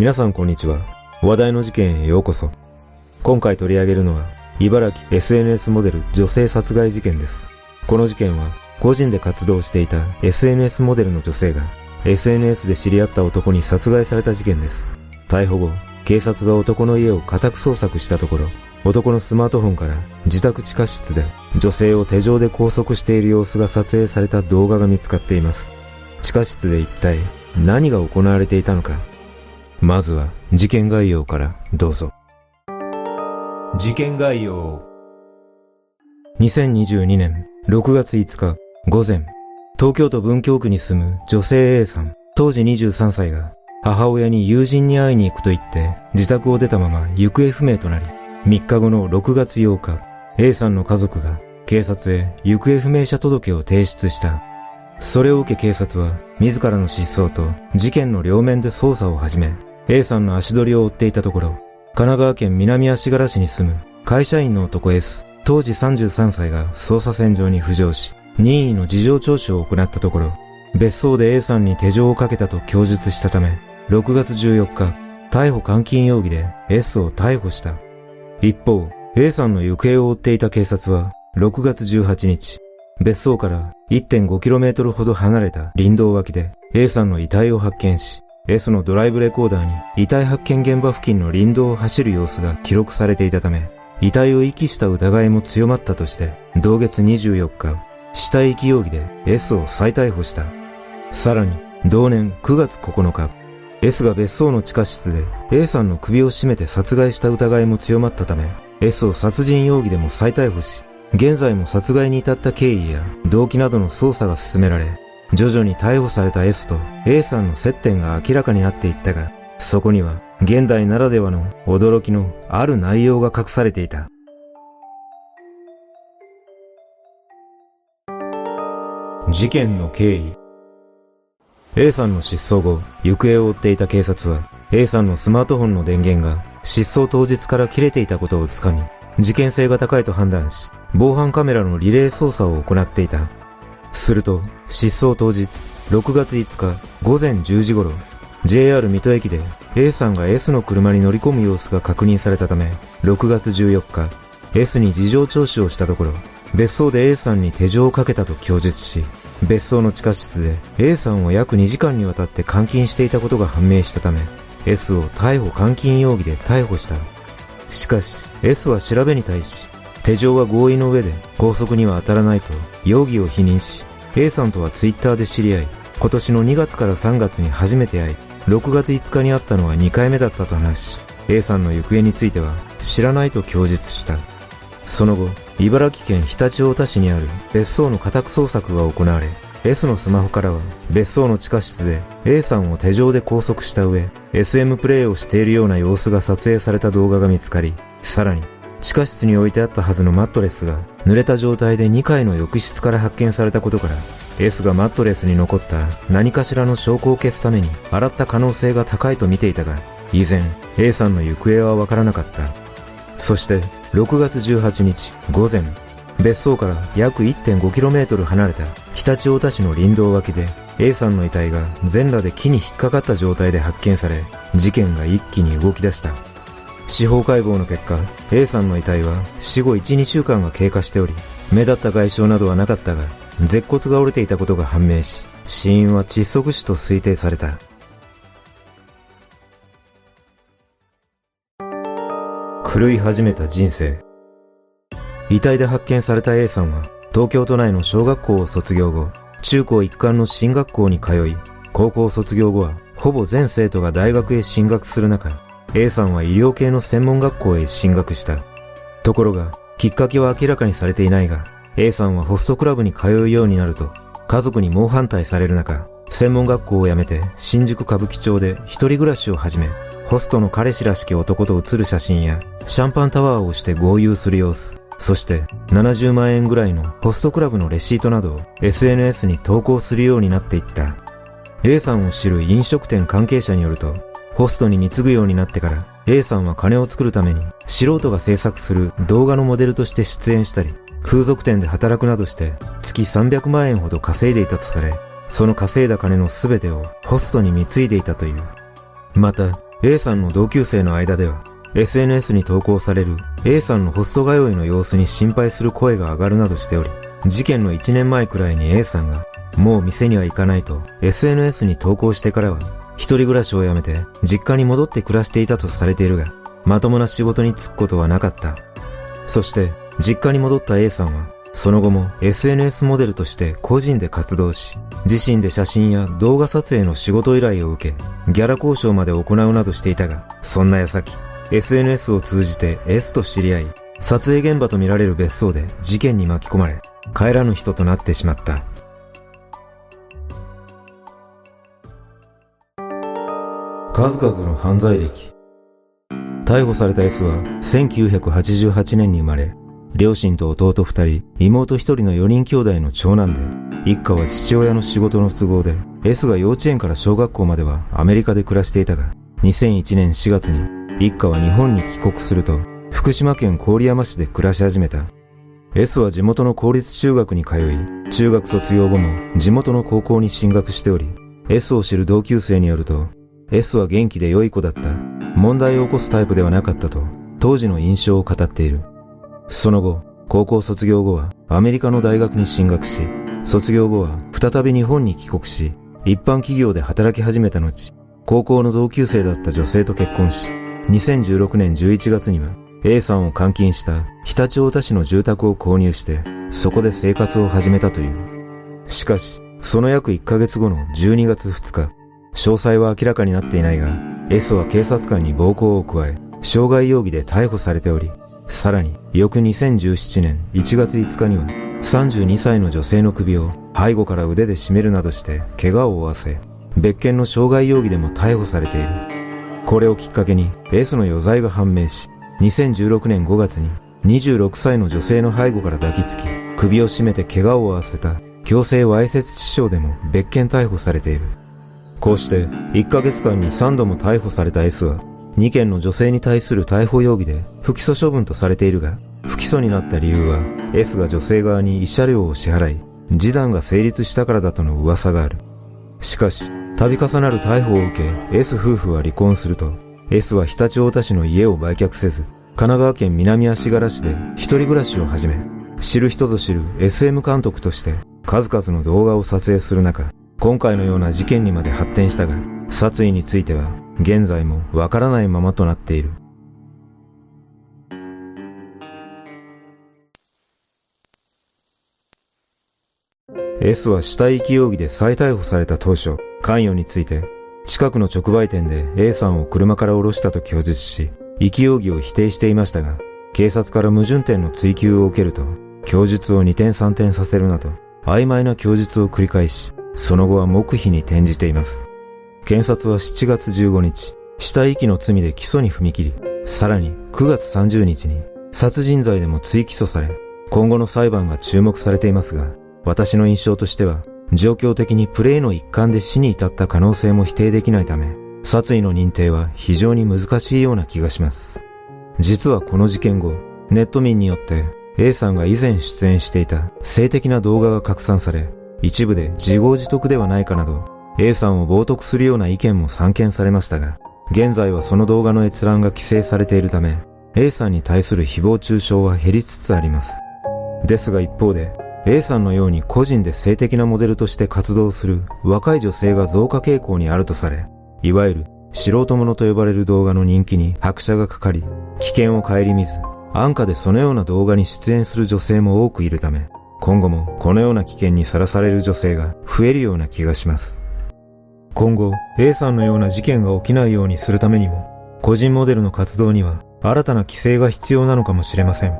皆さんこんにちは。話題の事件へようこそ。今回取り上げるのは、茨城 SNS モデル女性殺害事件です。この事件は、個人で活動していた SNS モデルの女性が、SNS で知り合った男に殺害された事件です。逮捕後、警察が男の家を家宅捜索したところ、男のスマートフォンから自宅地下室で女性を手錠で拘束している様子が撮影された動画が見つかっています。地下室で一体何が行われていたのかまずは事件概要からどうぞ。事件概要。2022年6月5日午前、東京都文京区に住む女性 A さん、当時23歳が母親に友人に会いに行くと言って自宅を出たまま行方不明となり、3日後の6月8日、A さんの家族が警察へ行方不明者届を提出した。それを受け警察は自らの失踪と事件の両面で捜査を始め、A さんの足取りを追っていたところ、神奈川県南足柄市に住む会社員の男 S、当時33歳が捜査線上に浮上し、任意の事情聴取を行ったところ、別荘で A さんに手錠をかけたと供述したため、6月14日、逮捕監禁容疑で S を逮捕した。一方、A さんの行方を追っていた警察は、6月18日、別荘から 1.5km ほど離れた林道脇で A さんの遺体を発見し、S のドライブレコーダーに遺体発見現場付近の林道を走る様子が記録されていたため、遺体を遺棄した疑いも強まったとして、同月24日、死体遺棄容疑で S を再逮捕した。さらに、同年9月9日、S が別荘の地下室で A さんの首を絞めて殺害した疑いも強まったため、S を殺人容疑でも再逮捕し、現在も殺害に至った経緯や動機などの捜査が進められ、徐々に逮捕された S と A さんの接点が明らかになっていったが、そこには現代ならではの驚きのある内容が隠されていた。事件の経緯 A さんの失踪後、行方を追っていた警察は、A さんのスマートフォンの電源が失踪当日から切れていたことをつかみ、事件性が高いと判断し、防犯カメラのリレー捜査を行っていた。すると、失踪当日、6月5日午前10時頃、JR 水戸駅で A さんが S の車に乗り込む様子が確認されたため、6月14日、S に事情聴取をしたところ、別荘で A さんに手錠をかけたと供述し、別荘の地下室で A さんを約2時間にわたって監禁していたことが判明したため、S を逮捕監禁容疑で逮捕した。しかし、S は調べに対し、手錠は合意の上で拘束には当たらないと容疑を否認し、A さんとはツイッターで知り合い、今年の2月から3月に初めて会い、6月5日に会ったのは2回目だったと話し、A さんの行方については知らないと供述した。その後、茨城県常陸太田市にある別荘の家宅捜索が行われ、S のスマホからは別荘の地下室で A さんを手錠で拘束した上、SM プレイをしているような様子が撮影された動画が見つかり、さらに地下室に置いてあったはずのマットレスが濡れた状態で2階の浴室から発見されたことから S がマットレスに残った何かしらの証拠を消すために洗った可能性が高いと見ていたが依然 A さんの行方はわからなかった。そして6月18日午前別荘から約 1.5km 離れた常陸太田市の林道脇で A さんの遺体が全裸で木に引っかかった状態で発見され事件が一気に動き出した。司法解剖の結果、A さんの遺体は死後1、2週間が経過しており、目立った外傷などはなかったが、舌骨が折れていたことが判明し、死因は窒息死と推定された。狂い始めた人生。遺体で発見された A さんは、東京都内の小学校を卒業後、中高一貫の進学校に通い、高校卒業後は、ほぼ全生徒が大学へ進学する中、A さんは医療系の専門学校へ進学した。ところが、きっかけは明らかにされていないが、A さんはホストクラブに通うようになると、家族に猛反対される中、専門学校を辞めて新宿歌舞伎町で一人暮らしを始め、ホストの彼氏らしき男と写る写真や、シャンパンタワーをして合流する様子、そして70万円ぐらいのホストクラブのレシートなどを SNS に投稿するようになっていった。A さんを知る飲食店関係者によると、ホストに貢ぐようになってから、A さんは金を作るために、素人が制作する動画のモデルとして出演したり、風俗店で働くなどして、月300万円ほど稼いでいたとされ、その稼いだ金の全てをホストに貢いでいたという。また、A さんの同級生の間では、SNS に投稿される A さんのホスト通いの様子に心配する声が上がるなどしており、事件の1年前くらいに A さんが、もう店には行かないと SNS に投稿してからは、一人暮らしを辞めて実家に戻って暮らしていたとされているが、まともな仕事に就くことはなかった。そして、実家に戻った A さんは、その後も SNS モデルとして個人で活動し、自身で写真や動画撮影の仕事依頼を受け、ギャラ交渉まで行うなどしていたが、そんな矢先、SNS を通じて S と知り合い、撮影現場とみられる別荘で事件に巻き込まれ、帰らぬ人となってしまった。数々の犯罪歴。逮捕された S は1988年に生まれ、両親と弟二人、妹一人の四人兄弟の長男で、一家は父親の仕事の都合で、S が幼稚園から小学校まではアメリカで暮らしていたが、2001年4月に一家は日本に帰国すると、福島県郡山市で暮らし始めた。S は地元の公立中学に通い、中学卒業後も地元の高校に進学しており、S を知る同級生によると、S は元気で良い子だった。問題を起こすタイプではなかったと、当時の印象を語っている。その後、高校卒業後はアメリカの大学に進学し、卒業後は再び日本に帰国し、一般企業で働き始めた後、高校の同級生だった女性と結婚し、2016年11月には A さんを監禁した常陸太田市の住宅を購入して、そこで生活を始めたという。しかし、その約1ヶ月後の12月2日、詳細は明らかになっていないが、S は警察官に暴行を加え、傷害容疑で逮捕されており、さらに、翌2017年1月5日には、32歳の女性の首を背後から腕で絞めるなどして怪我を負わせ、別件の傷害容疑でも逮捕されている。これをきっかけに S の余罪が判明し、2016年5月に26歳の女性の背後から抱きつき、首を絞めて怪我を負わせた強制わいせつ致傷でも別件逮捕されている。こうして1ヶ月間に3度も逮捕された S は2件の女性に対する逮捕容疑で不起訴処分とされているが、不起訴になった理由は S が女性側に慰謝料を支払い、示談が成立したからだとの噂がある。しかし、度重なる逮捕を受け、S 夫婦は離婚すると、S は常陸太田市の家を売却せず、神奈川県南足柄市で一人暮らしを始め、知る人ぞ知る SM 監督として数々の動画を撮影する中、今回のような事件にまで発展したが、殺意については現在もわからないままとなっている。S は死体遺棄容疑で再逮捕された当初、関与について、近くの直売店で A さんを車から降ろしたと供述し、遺棄容疑を否定していましたが、警察から矛盾点の追及を受けると、供述を二転三転させるなど、曖昧な供述を繰り返し、その後は黙秘に転じています。検察は7月15日、死体遺棄の罪で起訴に踏み切り、さらに9月30日に殺人罪でも追起訴され、今後の裁判が注目されていますが、私の印象としては、状況的にプレイの一環で死に至った可能性も否定できないため、殺意の認定は非常に難しいような気がします。実はこの事件後、ネット民によって A さんが以前出演していた性的な動画が拡散され、一部で自業自得ではないかなど、A さんを冒涜するような意見も散見されましたが、現在はその動画の閲覧が規制されているため、A さんに対する誹謗中傷は減りつつあります。ですが一方で、A さんのように個人で性的なモデルとして活動する若い女性が増加傾向にあるとされ、いわゆる素人者と呼ばれる動画の人気に拍車がかかり、危険を顧みず、安価でそのような動画に出演する女性も多くいるため、今後もこのような危険にさらされる女性が増えるような気がします。今後、A さんのような事件が起きないようにするためにも、個人モデルの活動には新たな規制が必要なのかもしれません。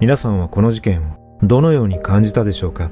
皆さんはこの事件をどのように感じたでしょうか？